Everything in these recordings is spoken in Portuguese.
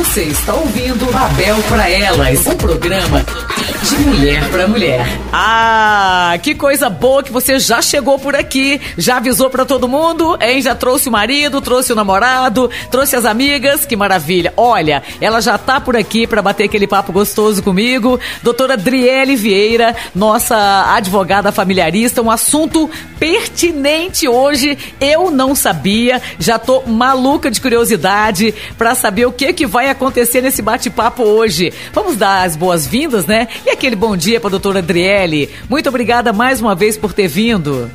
Você está ouvindo Babel para Elas, um programa de mulher para mulher. Ah, que coisa boa que você já chegou por aqui, já avisou para todo mundo, hein? Já trouxe o marido, trouxe o namorado, trouxe as amigas, que maravilha. Olha, ela já tá por aqui para bater aquele papo gostoso comigo. Doutora Driele Vieira, nossa advogada familiarista, um assunto pertinente hoje. Eu não sabia, já tô maluca de curiosidade para saber o que que vai acontecer nesse bate-papo hoje. Vamos dar as boas-vindas, né? E aquele bom dia para a doutora Adriele. Muito obrigada mais uma vez por ter vindo.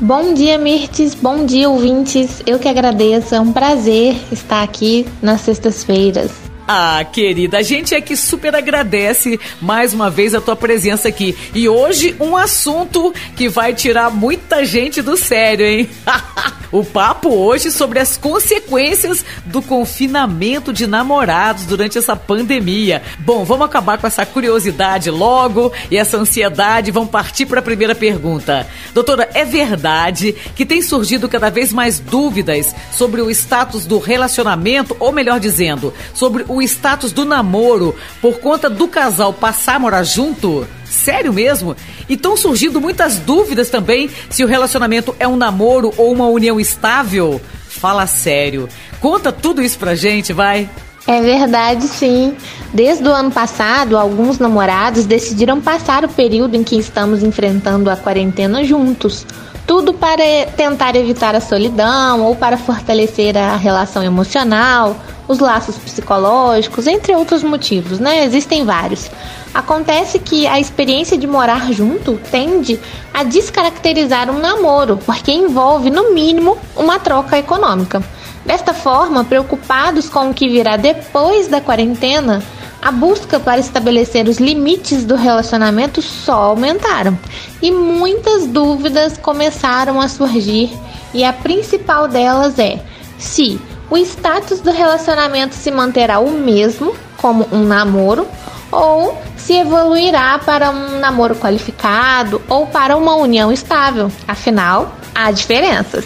Bom dia, Mirtes. Bom dia, ouvintes. Eu que agradeço. É um prazer estar aqui nas sextas-feiras. Ah, querida, a gente é que super agradece mais uma vez a tua presença aqui. E hoje um assunto que vai tirar muita gente do sério, hein? o papo hoje sobre as consequências do confinamento de namorados durante essa pandemia. Bom, vamos acabar com essa curiosidade logo e essa ansiedade. Vamos partir para a primeira pergunta. Doutora, é verdade que tem surgido cada vez mais dúvidas sobre o status do relacionamento, ou melhor dizendo, sobre o status do namoro por conta do casal passar a morar junto? Sério mesmo? E estão surgindo muitas dúvidas também se o relacionamento é um namoro ou uma união estável? Fala sério. Conta tudo isso pra gente, vai. É verdade, sim. Desde o ano passado, alguns namorados decidiram passar o período em que estamos enfrentando a quarentena juntos. Tudo para tentar evitar a solidão ou para fortalecer a relação emocional, os laços psicológicos, entre outros motivos, né? Existem vários. Acontece que a experiência de morar junto tende a descaracterizar um namoro, porque envolve, no mínimo, uma troca econômica. Desta forma, preocupados com o que virá depois da quarentena, a busca para estabelecer os limites do relacionamento só aumentaram e muitas dúvidas começaram a surgir, e a principal delas é se o status do relacionamento se manterá o mesmo, como um namoro, ou se evoluirá para um namoro qualificado ou para uma união estável. Afinal, há diferenças.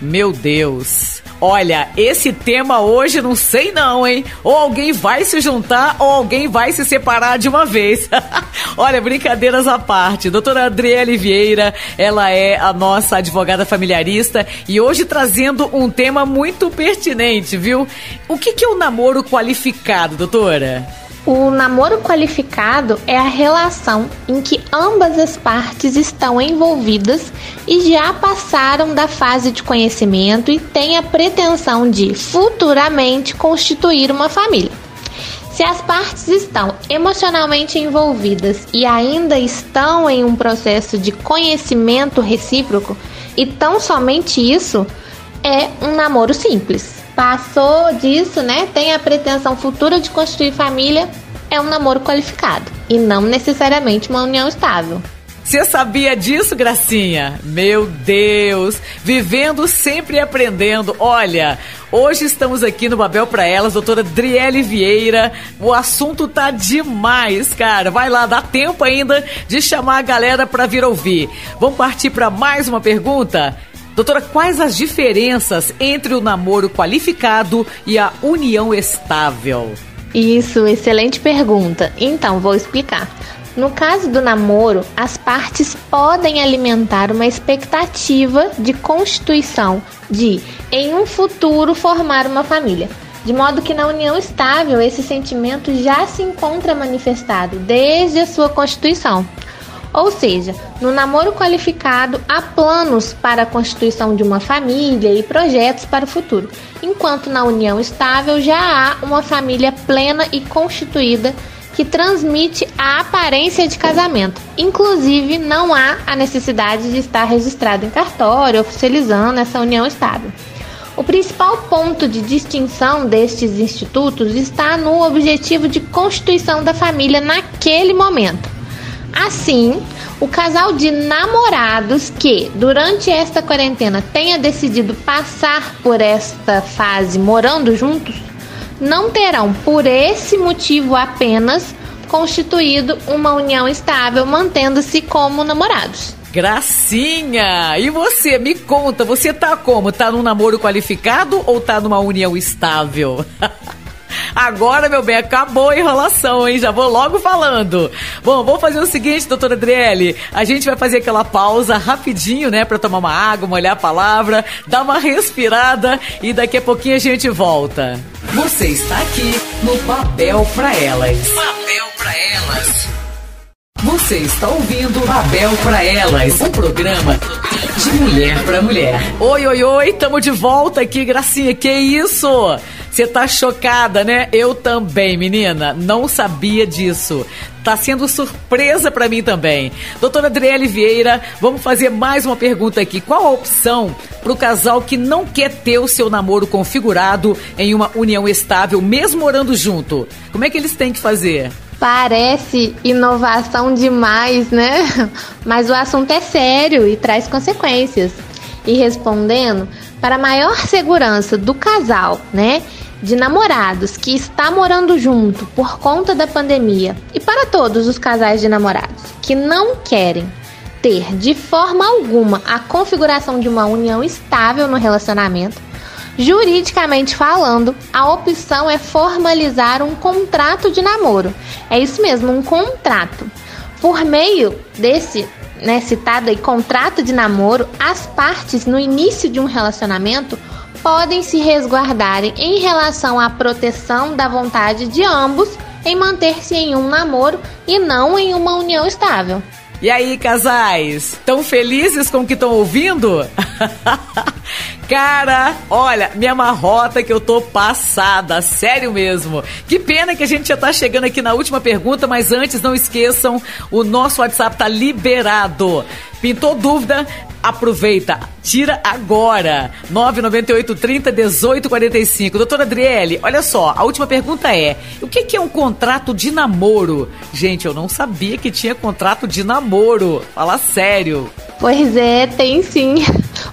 Meu Deus! Olha, esse tema hoje não sei não, hein? Ou alguém vai se juntar ou alguém vai se separar de uma vez. Olha, brincadeiras à parte. Doutora Adriele Vieira, ela é a nossa advogada familiarista e hoje trazendo um tema muito pertinente, viu? O que, que é o um namoro qualificado, doutora? O namoro qualificado é a relação em que ambas as partes estão envolvidas e já passaram da fase de conhecimento e têm a pretensão de futuramente constituir uma família. Se as partes estão emocionalmente envolvidas e ainda estão em um processo de conhecimento recíproco, e tão somente isso, é um namoro simples. Passou disso, né? Tem a pretensão futura de construir família, é um namoro qualificado e não necessariamente uma união estável. Você sabia disso, Gracinha? Meu Deus! Vivendo sempre aprendendo. Olha, hoje estamos aqui no Babel para Elas, doutora Driele Vieira. O assunto tá demais, cara. Vai lá, dá tempo ainda de chamar a galera para vir ouvir. Vamos partir para mais uma pergunta? Doutora, quais as diferenças entre o namoro qualificado e a união estável? Isso, excelente pergunta. Então, vou explicar. No caso do namoro, as partes podem alimentar uma expectativa de constituição de, em um futuro, formar uma família. De modo que na união estável, esse sentimento já se encontra manifestado desde a sua constituição. Ou seja, no namoro qualificado há planos para a constituição de uma família e projetos para o futuro, enquanto na união estável já há uma família plena e constituída que transmite a aparência de casamento. Inclusive, não há a necessidade de estar registrado em cartório, oficializando essa união estável. O principal ponto de distinção destes institutos está no objetivo de constituição da família naquele momento. Assim, o casal de namorados que, durante esta quarentena, tenha decidido passar por esta fase morando juntos, não terão, por esse motivo apenas, constituído uma união estável, mantendo-se como namorados. Gracinha! E você, me conta, você tá como? Tá num namoro qualificado ou tá numa união estável? Agora, meu bem, acabou a enrolação, hein? Já vou logo falando. Bom, vamos fazer o seguinte, doutora Adriele. A gente vai fazer aquela pausa rapidinho, né? Pra tomar uma água, molhar a palavra, dar uma respirada e daqui a pouquinho a gente volta. Você está aqui no Babel pra Elas. Babel pra Elas. Você está ouvindo Babel pra Elas, um programa de mulher para mulher. Oi, oi, oi, tamo de volta aqui, Gracinha. Que isso? Você tá chocada, né? Eu também, menina. Não sabia disso. Tá sendo surpresa para mim também. Doutora Adriele Vieira, vamos fazer mais uma pergunta aqui. Qual a opção pro casal que não quer ter o seu namoro configurado em uma união estável, mesmo morando junto? Como é que eles têm que fazer? Parece inovação demais, né? Mas o assunto é sério e traz consequências. E respondendo, para maior segurança do casal, né? De namorados que está morando junto por conta da pandemia, e para todos os casais de namorados que não querem ter de forma alguma a configuração de uma união estável no relacionamento, Juridicamente falando, a opção é formalizar um contrato de namoro. É isso mesmo, um contrato. Por meio desse né, citado aí, contrato de namoro, as partes no início de um relacionamento podem se resguardarem em relação à proteção da vontade de ambos em manter-se em um namoro e não em uma união estável. E aí, casais? Tão felizes com o que estão ouvindo? Cara, olha, minha marrota que eu tô passada, sério mesmo. Que pena que a gente já tá chegando aqui na última pergunta, mas antes não esqueçam, o nosso WhatsApp tá liberado. Pintou dúvida? Aproveita, tira agora. 998 30 18 45. Doutora Adriele, olha só, a última pergunta é: o que é um contrato de namoro? Gente, eu não sabia que tinha contrato de namoro. Fala sério. Pois é, tem sim.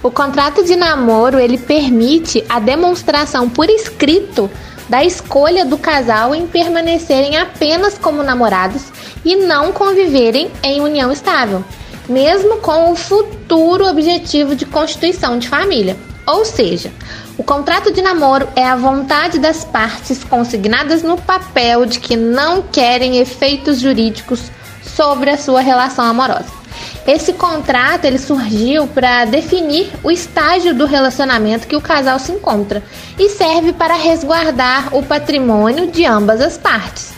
O contrato de namoro, ele permite a demonstração por escrito da escolha do casal em permanecerem apenas como namorados e não conviverem em união estável mesmo com o futuro objetivo de constituição de família. Ou seja, o contrato de namoro é a vontade das partes consignadas no papel de que não querem efeitos jurídicos sobre a sua relação amorosa. Esse contrato ele surgiu para definir o estágio do relacionamento que o casal se encontra e serve para resguardar o patrimônio de ambas as partes.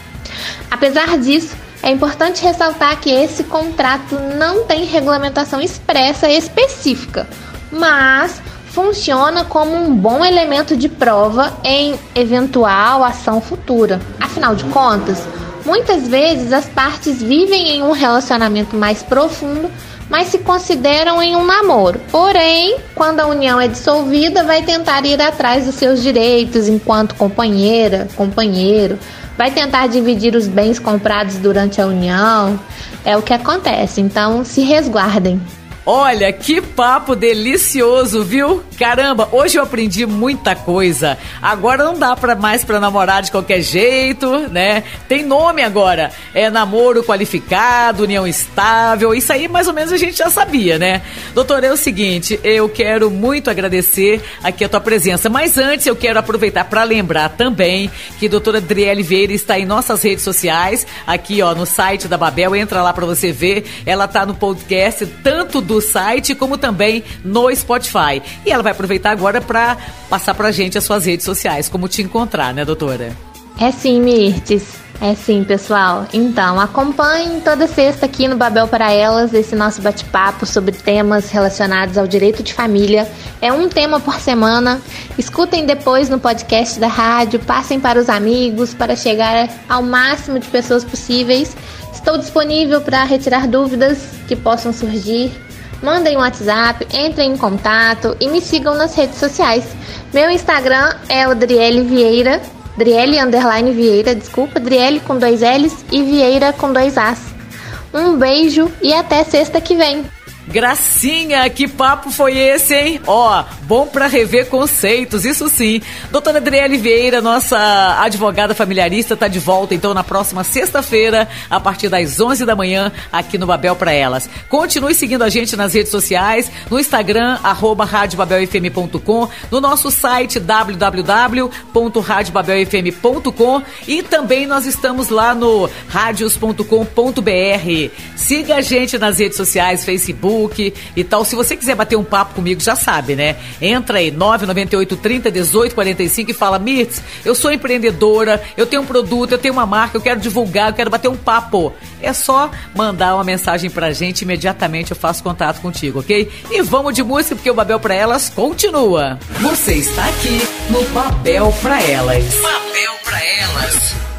Apesar disso, é importante ressaltar que esse contrato não tem regulamentação expressa específica, mas funciona como um bom elemento de prova em eventual ação futura. Afinal de contas, muitas vezes as partes vivem em um relacionamento mais profundo, mas se consideram em um namoro. Porém, quando a união é dissolvida, vai tentar ir atrás dos seus direitos enquanto companheira, companheiro vai tentar dividir os bens comprados durante a união. É o que acontece, então se resguardem. Olha, que papo delicioso, viu? Caramba, hoje eu aprendi muita coisa. Agora não dá para mais para namorar de qualquer jeito, né? Tem nome agora. É namoro qualificado, união estável. Isso aí mais ou menos a gente já sabia, né? Doutor, é o seguinte, eu quero muito agradecer aqui a tua presença, mas antes eu quero aproveitar para lembrar também que a doutora Adriele Vieira está em nossas redes sociais, aqui ó, no site da Babel, entra lá para você ver. Ela tá no podcast tanto do site como também no Spotify. E ela vai aproveitar agora para passar para a gente as suas redes sociais, como te encontrar, né, doutora? É sim, Mirtes. É sim, pessoal. Então, acompanhem toda sexta aqui no Babel para Elas esse nosso bate-papo sobre temas relacionados ao direito de família. É um tema por semana. Escutem depois no podcast da rádio, passem para os amigos para chegar ao máximo de pessoas possíveis. Estou disponível para retirar dúvidas que possam surgir mandem um WhatsApp, entrem em contato e me sigam nas redes sociais. Meu Instagram é o Driele Vieira, Driele underline Vieira, desculpa, Driele com dois L's e Vieira com dois As. Um beijo e até sexta que vem. Gracinha, que papo foi esse, hein? Ó, bom para rever conceitos, isso sim. Doutora Adriele Vieira, nossa advogada familiarista, tá de volta então na próxima sexta-feira, a partir das 11 da manhã, aqui no Babel para Elas. Continue seguindo a gente nas redes sociais, no Instagram, arroba radiobabelfm.com, no nosso site www.radiobabelfm.com e também nós estamos lá no radios.com.br. Siga a gente nas redes sociais, Facebook, Facebook e tal. Se você quiser bater um papo comigo, já sabe, né? Entra aí, 998 30 18 45 e fala: Mirtz, eu sou empreendedora, eu tenho um produto, eu tenho uma marca, eu quero divulgar, eu quero bater um papo. É só mandar uma mensagem pra gente, imediatamente eu faço contato contigo, ok? E vamos de música, porque o Babel pra Elas continua. Você está aqui no Babel pra Elas. Babel pra Elas.